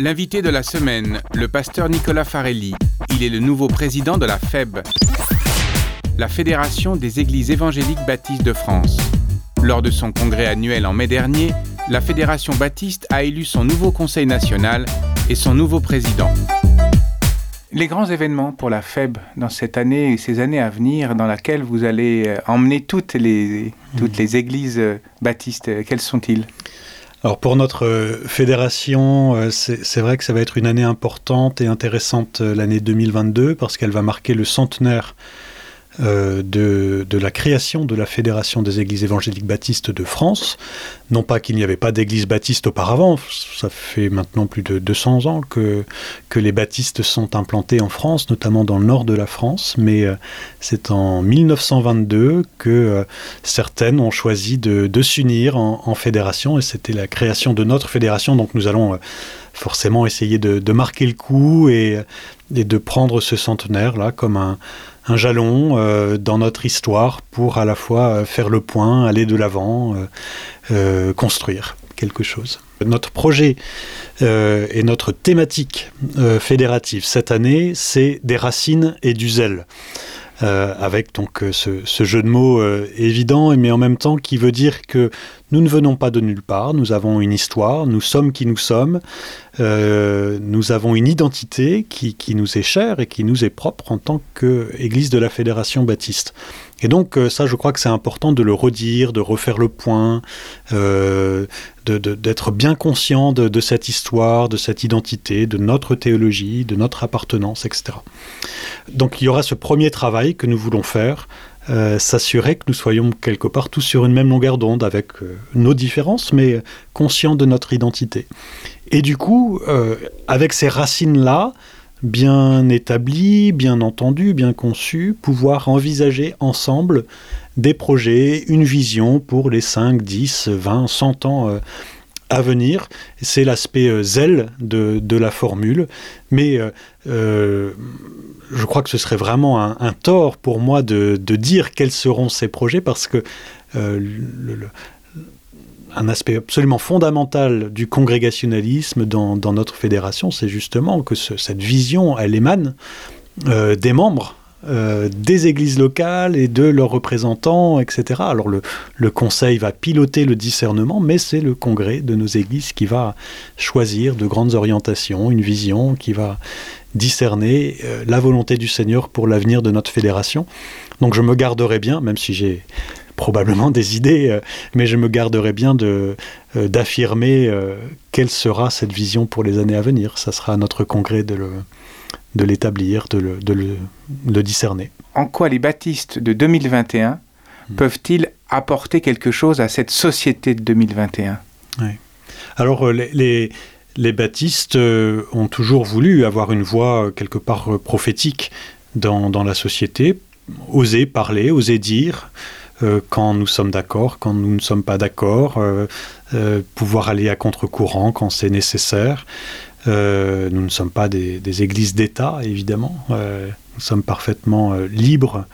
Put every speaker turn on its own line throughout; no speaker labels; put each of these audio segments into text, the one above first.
L'invité de la semaine, le pasteur Nicolas Farelli. Il est le nouveau président de la FEB, la Fédération des Églises évangéliques baptistes de France. Lors de son congrès annuel en mai dernier, la Fédération baptiste a élu son nouveau conseil national et son nouveau président. Les grands événements pour la FEB dans cette année et ces années à venir, dans laquelle vous allez euh, emmener toutes les, toutes les églises euh, baptistes, euh, quels sont-ils?
Alors pour notre fédération, c'est vrai que ça va être une année importante et intéressante l'année 2022 parce qu'elle va marquer le centenaire euh, de, la création de la Fédération des Églises évangéliques baptistes de France. Non pas qu'il n'y avait pas d'église baptiste auparavant, ça fait maintenant plus de 200 ans que, que les baptistes sont implantés en France, notamment dans le nord de la France, mais euh, c'est en 1922 que euh, certaines ont choisi de, de s'unir en, en, fédération, et c'était la création de notre fédération, donc nous allons forcément essayer de, marquer le coup et, de prendre ce centenaire là comme un, jalon euh, dans notre histoire pour à la fois euh, faire le point, aller de l'avant, euh, construire quelque chose. Notre projet et notre thématique fédérative cette année, c'est des racines et du zèle. Euh, avec donc euh, ce, ce jeu de mots euh, évident mais en même temps qui veut dire que nous ne venons pas de nulle part. Nous avons une histoire nous sommes qui nous sommes. Nous avons une identité qui, nous est chère et qui nous est propre en tant que église de la fédération baptiste. Et donc ça je crois que c'est important de le redire de refaire le point d'être bien conscient de, de cette histoire de cette identité de notre théologie de notre appartenance etc donc il y aura ce premier travail que nous voulons faire euh, s'assurer que nous soyons quelque part tous sur une même longueur d'onde avec euh, nos différences mais conscients de notre identité. Et du coup euh, avec ces racines là bien établi bien entendu bien conçu pouvoir envisager ensemble des projets une vision pour les 5 10 20 100 ans euh, à venir. C'est l'aspect euh, zèle de, la formule. Mais euh, euh, je crois que ce serait vraiment un, tort pour moi de, dire quels seront ces projets parce que un aspect absolument fondamental du congrégationalisme dans, notre fédération, c'est justement que ce, cette vision elle émane des membres euh, des églises locales et de leurs représentants, etc. Alors le, conseil va piloter le discernement, mais c'est le congrès de nos églises qui va choisir de grandes orientations, une vision qui va discerner euh, la volonté du Seigneur pour l'avenir de notre fédération. Donc je me garderai bien, même si j'ai probablement des idées, euh, mais je me garderai bien de d'affirmer quelle sera cette vision pour les années à venir. Ça sera notre congrès de le de l'établir, de le, de le, le discerner.
En quoi les baptistes de 2021 mmh. peuvent-ils apporter quelque chose à cette société de 2021
oui. Alors euh, les, les, les baptistes euh, ont toujours voulu avoir une voix euh, quelque part prophétique dans, dans la société, oser parler, oser dire, euh, quand nous sommes d'accord, quand nous ne sommes pas d'accord, pouvoir aller à contre-courant quand c'est nécessaire. Euh, nous ne sommes pas des, églises d'État, évidemment. Euh, nous sommes parfaitement euh, libres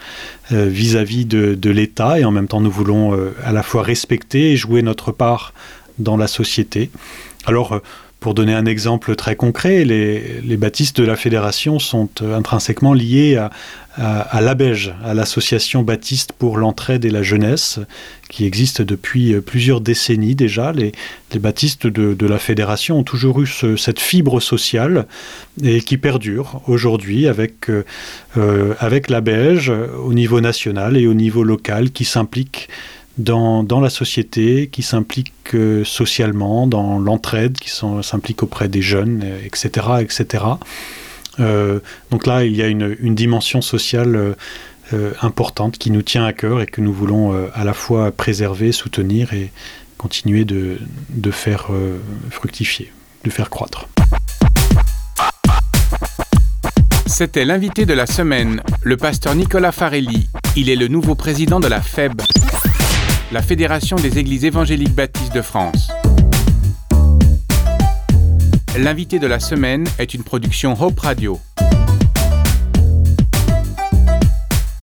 vis-à-vis -vis de, de l'État et en même temps nous voulons à la fois respecter et jouer notre part dans la société. Alors, Pour donner un exemple très concret, les, les baptistes de la fédération sont euh, intrinsèquement liés à, à, à à l'association baptiste pour l'entraide et la jeunesse, qui existe depuis euh, plusieurs décennies déjà. Les, les baptistes de, de la fédération ont toujours eu ce, cette fibre sociale et qui perdure aujourd'hui avec, euh, euh avec au niveau national et au niveau local qui s'implique dans, la société, qui s'implique euh, socialement, dans l'entraide, qui s'implique auprès des jeunes, etc. etc. Euh, donc là, il y a une, dimension sociale euh, importante qui nous tient à cœur et que nous voulons à la fois préserver, soutenir et continuer de, de faire fructifier, de faire croître.
C'était l'invité de la semaine, le pasteur Nicolas Farelli. Il est le nouveau président de la FEB, la Fédération des Églises évangéliques baptistes de France. L'invité de la semaine est une production Hope Radio.